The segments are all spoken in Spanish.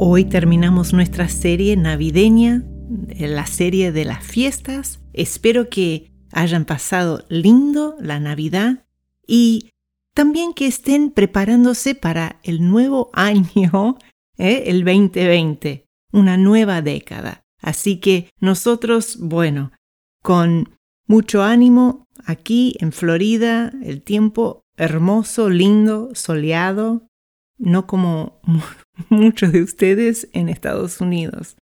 Hoy terminamos nuestra serie navideña, la serie de las fiestas. Espero que hayan pasado lindo la Navidad y también que estén preparándose para el nuevo año, ¿eh? el 2020, una nueva década. Así que nosotros, bueno, con mucho ánimo aquí en Florida, el tiempo hermoso, lindo, soleado, no como muchos de ustedes en Estados Unidos.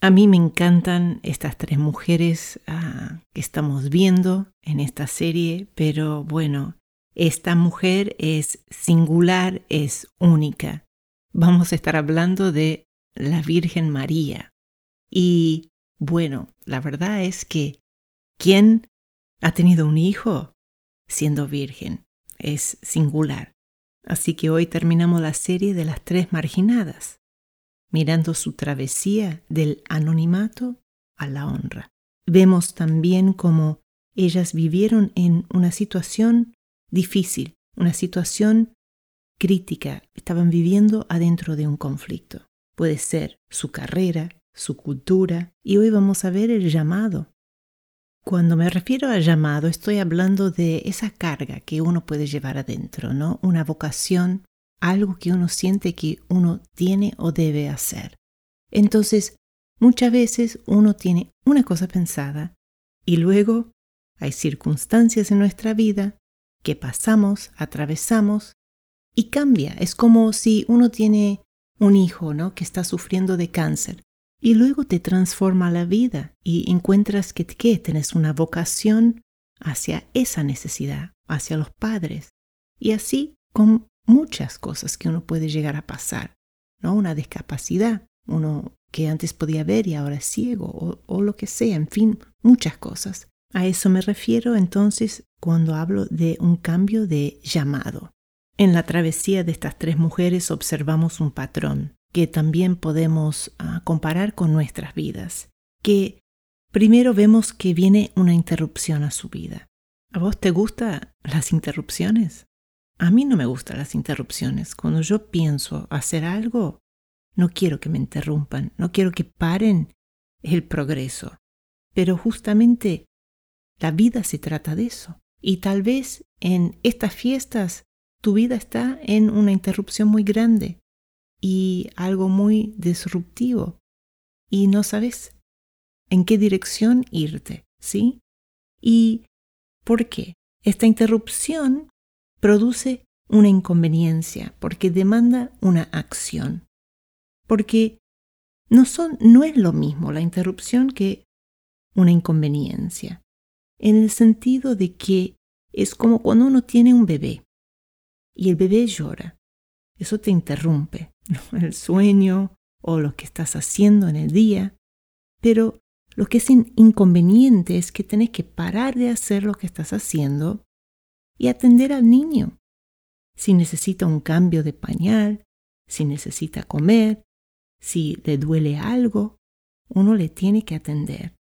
A mí me encantan estas tres mujeres ah, que estamos viendo en esta serie, pero bueno, esta mujer es singular, es única. Vamos a estar hablando de la Virgen María. Y bueno, la verdad es que ¿quién ha tenido un hijo siendo virgen? Es singular. Así que hoy terminamos la serie de las tres marginadas, mirando su travesía del anonimato a la honra. Vemos también cómo ellas vivieron en una situación difícil, una situación crítica, estaban viviendo adentro de un conflicto. Puede ser su carrera, su cultura, y hoy vamos a ver el llamado cuando me refiero a llamado, estoy hablando de esa carga que uno puede llevar adentro, ¿no? Una vocación, algo que uno siente que uno tiene o debe hacer. Entonces, muchas veces uno tiene una cosa pensada y luego hay circunstancias en nuestra vida que pasamos, atravesamos y cambia. Es como si uno tiene un hijo, ¿no? Que está sufriendo de cáncer y luego te transforma la vida y encuentras que, que tienes una vocación hacia esa necesidad, hacia los padres. Y así con muchas cosas que uno puede llegar a pasar, ¿no? Una discapacidad, uno que antes podía ver y ahora es ciego, o, o lo que sea, en fin, muchas cosas. A eso me refiero entonces cuando hablo de un cambio de llamado. En la travesía de estas tres mujeres observamos un patrón que también podemos ah, comparar con nuestras vidas, que primero vemos que viene una interrupción a su vida. ¿A vos te gustan las interrupciones? A mí no me gustan las interrupciones. Cuando yo pienso hacer algo, no quiero que me interrumpan, no quiero que paren el progreso. Pero justamente la vida se trata de eso. Y tal vez en estas fiestas tu vida está en una interrupción muy grande y algo muy disruptivo y no sabes en qué dirección irte, ¿sí? ¿Y por qué? Esta interrupción produce una inconveniencia porque demanda una acción. Porque no, son, no es lo mismo la interrupción que una inconveniencia, en el sentido de que es como cuando uno tiene un bebé y el bebé llora. Eso te interrumpe, el sueño o lo que estás haciendo en el día, pero lo que es inconveniente es que tenés que parar de hacer lo que estás haciendo y atender al niño. Si necesita un cambio de pañal, si necesita comer, si le duele algo, uno le tiene que atender.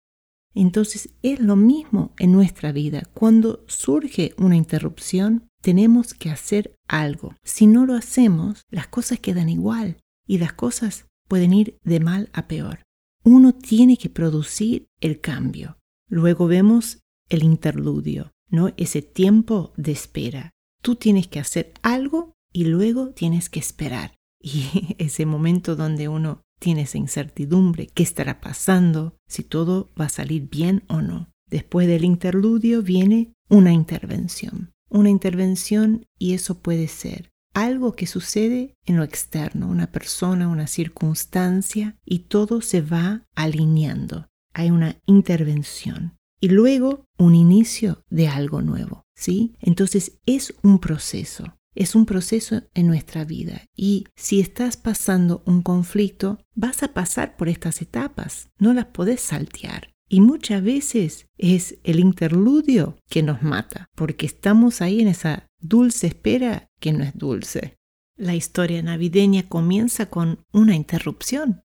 Entonces es lo mismo en nuestra vida. Cuando surge una interrupción, tenemos que hacer algo. Si no lo hacemos, las cosas quedan igual y las cosas pueden ir de mal a peor. Uno tiene que producir el cambio. Luego vemos el interludio, ¿no? Ese tiempo de espera. Tú tienes que hacer algo y luego tienes que esperar. Y ese momento donde uno tiene esa incertidumbre, qué estará pasando, si todo va a salir bien o no. Después del interludio viene una intervención una intervención y eso puede ser algo que sucede en lo externo, una persona, una circunstancia, y todo se va alineando. Hay una intervención y luego un inicio de algo nuevo, ¿sí? Entonces es un proceso. es un proceso en nuestra vida y si estás pasando un conflicto, vas a pasar por estas etapas, no las podés saltear. Y muchas veces es el interludio que nos mata, porque estamos ahí en esa dulce espera que no es dulce. La historia navideña comienza con una interrupción.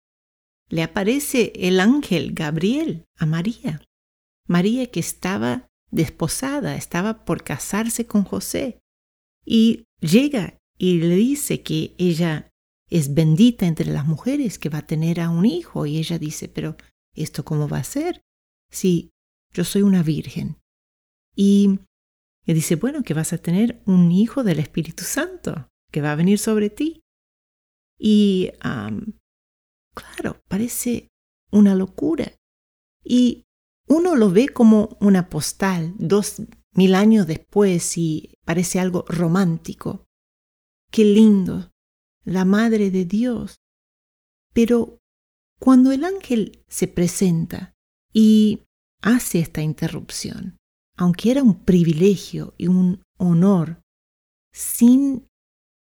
Le aparece el ángel Gabriel a María. María que estaba desposada, estaba por casarse con José. Y llega y le dice que ella es bendita entre las mujeres, que va a tener a un hijo. Y ella dice, pero ¿esto cómo va a ser? Si yo soy una virgen. Y y dice, bueno, que vas a tener un hijo del Espíritu Santo que va a venir sobre ti. Y, claro, parece una locura. Y uno lo ve como una postal dos mil años después y parece algo romántico. Qué lindo, la Madre de Dios. Pero cuando el ángel se presenta y hace esta interrupción, aunque era un privilegio y un honor sin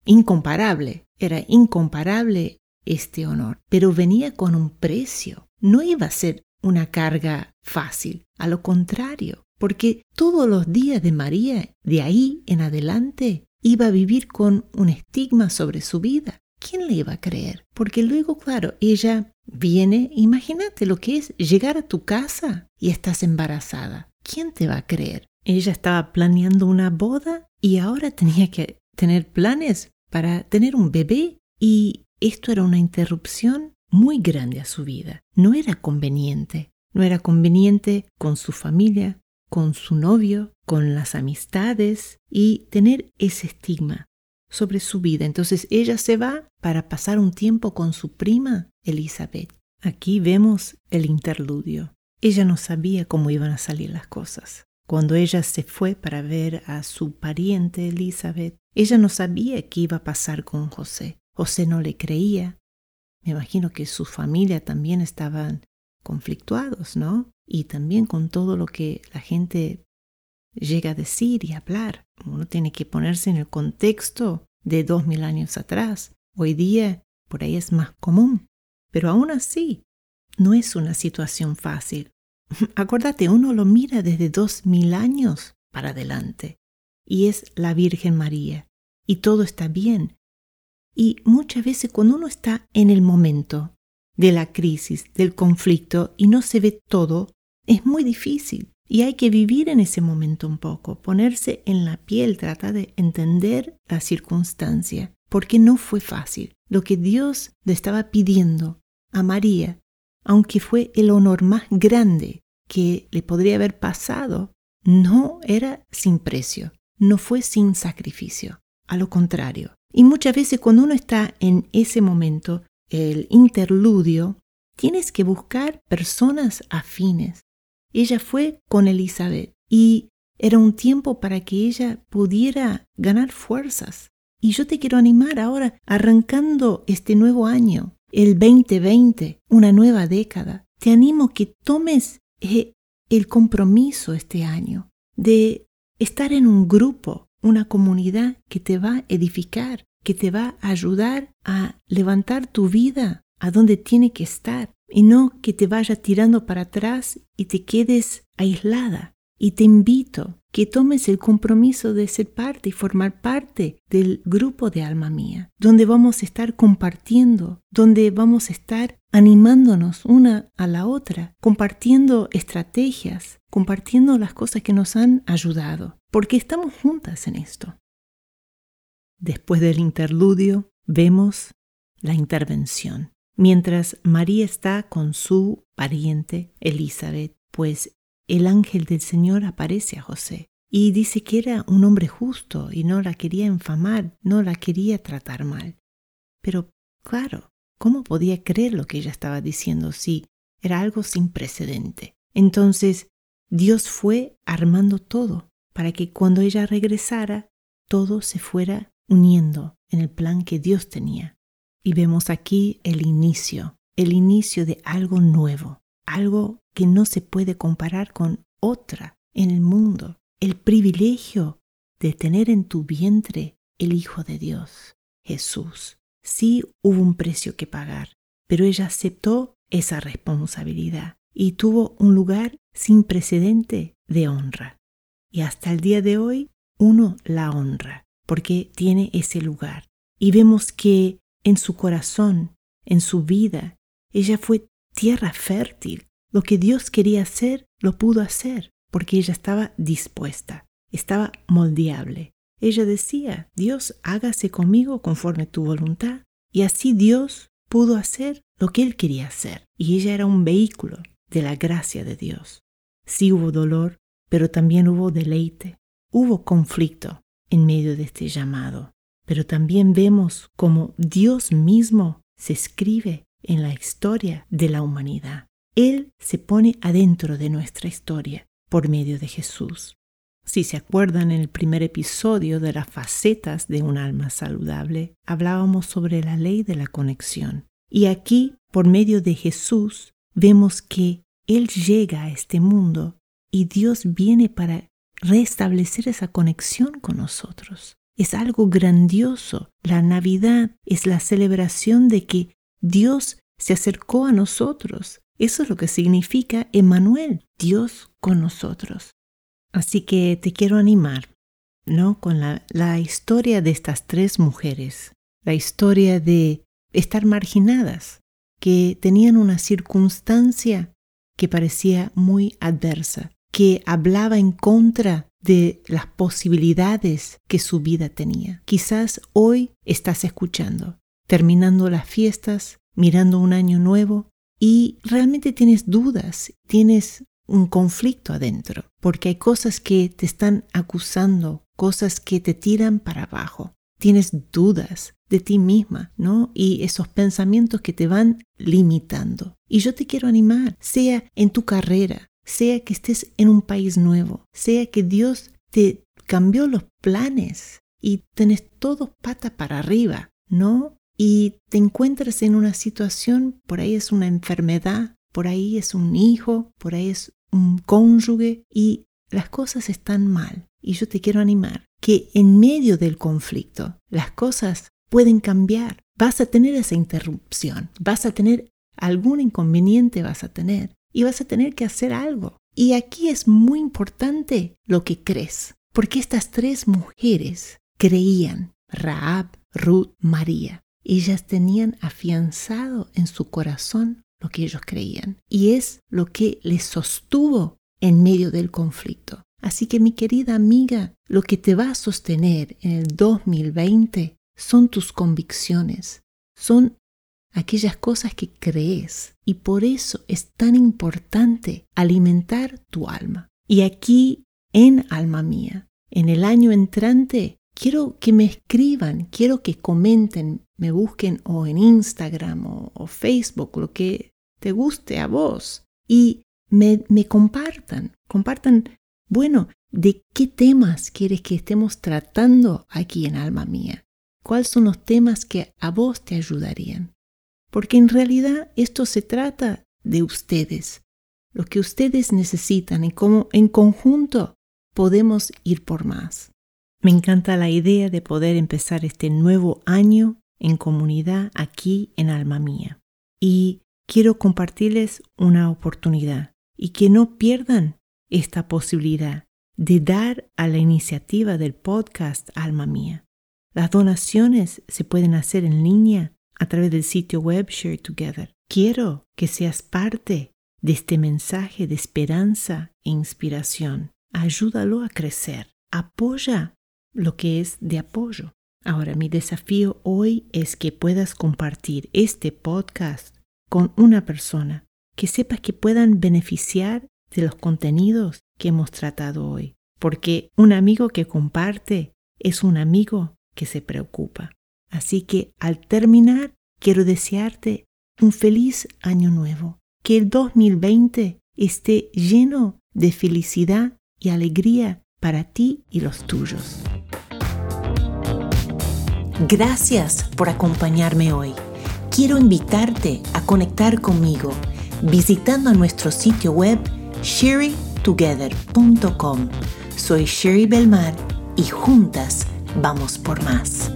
incomparable, era incomparable este honor, pero venía con un precio. No iba a ser una carga fácil, a lo contrario, porque todos los días de María, de ahí en adelante, iba a vivir con un estigma sobre su vida. ¿Quién le iba a creer? Porque luego, claro, ella viene, imagínate lo que es llegar a tu casa y estás embarazada. ¿quién te va a creer? Ella estaba planeando una boda y ahora tenía que tener planes para tener un bebé y esto era una interrupción muy grande a su vida. No era conveniente. No era conveniente con su familia, con su novio, con las amistades y tener ese estigma sobre su vida. Entonces ella se va para pasar un tiempo con su prima Elizabeth. Aquí vemos el interludio. Ella no sabía cómo iban a salir las cosas. Cuando ella se fue para ver a su pariente Elizabeth, ella no sabía qué iba a pasar con José. José no le creía. Me imagino que su familia también estaban conflictuados, ¿no? Y también con todo lo que la gente llega a decir y hablar. Uno tiene que ponerse en el contexto de dos mil años atrás. Hoy día por ahí es más común. Pero aún así, no es una situación fácil. Acuérdate, uno lo mira desde dos mil años para adelante y es la Virgen María y todo está bien. Y muchas veces cuando uno está en el momento de la crisis, del conflicto y no se ve todo, es muy difícil y hay que vivir en ese momento un poco, ponerse en la piel, tratar de entender la circunstancia, porque no fue fácil. Lo que Dios le estaba pidiendo a María aunque fue el honor más grande que le podría haber pasado, no era sin precio, no fue sin sacrificio, a lo contrario. Y muchas veces cuando uno está en ese momento, el interludio, tienes que buscar personas afines. Ella fue con Elizabeth y era un tiempo para que ella pudiera ganar fuerzas. Y yo te quiero animar ahora, arrancando este nuevo año, el 2020, una nueva década, te animo que tomes eh, el compromiso este año de estar en un grupo, una comunidad que te va a edificar, que te va a ayudar a levantar tu vida a donde tiene que estar y no que te vaya tirando para atrás y te quedes aislada. Y te invito que tomes el compromiso de ser parte y formar parte del grupo de alma mía, donde vamos a estar compartiendo, donde vamos a estar animándonos una a la otra, compartiendo estrategias, compartiendo las cosas que nos han ayudado, porque estamos juntas en esto. Después del interludio, vemos la intervención. Mientras María está con su pariente Elizabeth, pues el ángel del Señor aparece a José y dice que era un hombre justo y no la quería infamar, no la quería tratar mal. Pero, claro, ¿cómo podía creer lo que ella estaba diciendo si era algo sin precedente? Entonces, Dios fue armando todo para que cuando ella regresara, todo se fuera uniendo en el plan que Dios tenía. Y vemos aquí el inicio, el inicio de algo nuevo, algo que no se puede comparar con otra en el mundo. El privilegio de tener en tu vientre el Hijo de Dios, Jesús. Sí hubo un precio que pagar, pero ella aceptó esa responsabilidad y tuvo un lugar sin precedente de honra. Y hasta el día de hoy uno la honra porque tiene ese lugar. Y vemos que en su corazón, en su vida, ella fue tierra fértil. Lo que Dios quería hacer, lo pudo hacer, porque ella estaba dispuesta, estaba moldeable. Ella decía, Dios, hágase conmigo conforme tu voluntad. Y así Dios pudo hacer lo que él quería hacer. Y ella era un vehículo de la gracia de Dios. Sí hubo dolor, pero también hubo deleite. Hubo conflicto en medio de este llamado. Pero también vemos cómo Dios mismo se escribe en la historia de la humanidad. Él se pone adentro de nuestra historia por medio de Jesús. Si se acuerdan en el primer episodio de las facetas de un alma saludable, hablábamos sobre la ley de la conexión. Y aquí, por medio de Jesús, vemos que Él llega a este mundo y Dios viene para restablecer esa conexión con nosotros. Es algo grandioso. La Navidad es la celebración de que Dios se acercó a nosotros. Eso es lo que significa Emmanuel, Dios con nosotros. Así que te quiero animar, ¿no? Con la, historia de estas tres mujeres, la historia de estar marginadas, que tenían una circunstancia que parecía muy adversa, que hablaba en contra de las posibilidades que su vida tenía. Quizás hoy estás escuchando, terminando las fiestas, mirando un año nuevo y realmente tienes dudas, tienes un conflicto adentro, porque hay cosas que te están acusando, cosas que te tiran para abajo. Tienes dudas de ti misma, ¿no? Y esos pensamientos que te van limitando. Y yo te quiero animar, sea en tu carrera, sea que estés en un país nuevo, sea que Dios te cambió los planes y tenés todo pata para arriba, ¿no? Y te encuentras en una situación, por ahí es una enfermedad, por ahí es un hijo, por ahí es un cónyuge y las cosas están mal. Y yo te quiero animar que en medio del conflicto las cosas pueden cambiar. Vas a tener esa interrupción, vas a tener algún inconveniente, vas a tener y vas a tener que hacer algo. Y aquí es muy importante lo que crees, porque estas tres mujeres creían, Raab, Ruth, María. Ellas tenían afianzado en su corazón lo que ellos creían y es lo que les sostuvo en medio del conflicto. Así que mi querida amiga, lo que te va a sostener en el 2020 son tus convicciones, son aquellas cosas que crees y por eso es tan importante alimentar tu alma. Y aquí en alma mía, en el año entrante, quiero que me escriban, quiero que comenten, me busquen o en Instagram o, Facebook, lo que te guste a vos y me, me compartan, compartan, bueno, ¿de qué temas quieres que estemos tratando aquí en alma mía? ¿Cuáles son los temas que a vos te ayudarían? Porque en realidad esto se trata de ustedes, lo que ustedes necesitan y cómo en conjunto podemos ir por más. Me encanta la idea de poder empezar este nuevo año en comunidad aquí en Alma Mía. Y quiero compartirles una oportunidad y que no pierdan esta posibilidad de dar a la iniciativa del podcast Alma Mía. Las donaciones se pueden hacer en línea a través del sitio web Share Together. Quiero que seas parte de este mensaje de esperanza e inspiración. Ayúdalo a crecer. Apoya lo que es de apoyo. Ahora, mi desafío hoy es que puedas compartir este podcast con una persona que sepas que puedan beneficiar de los contenidos que hemos tratado hoy. Porque un amigo que comparte es un amigo que se preocupa. Así que al terminar, quiero desearte un feliz año nuevo. Que el 2020 esté lleno de felicidad y alegría para ti y los tuyos. Gracias por acompañarme hoy. Quiero invitarte a conectar conmigo visitando nuestro sitio web sherrytogether.com. Soy Sherry Belmar y juntas vamos por más.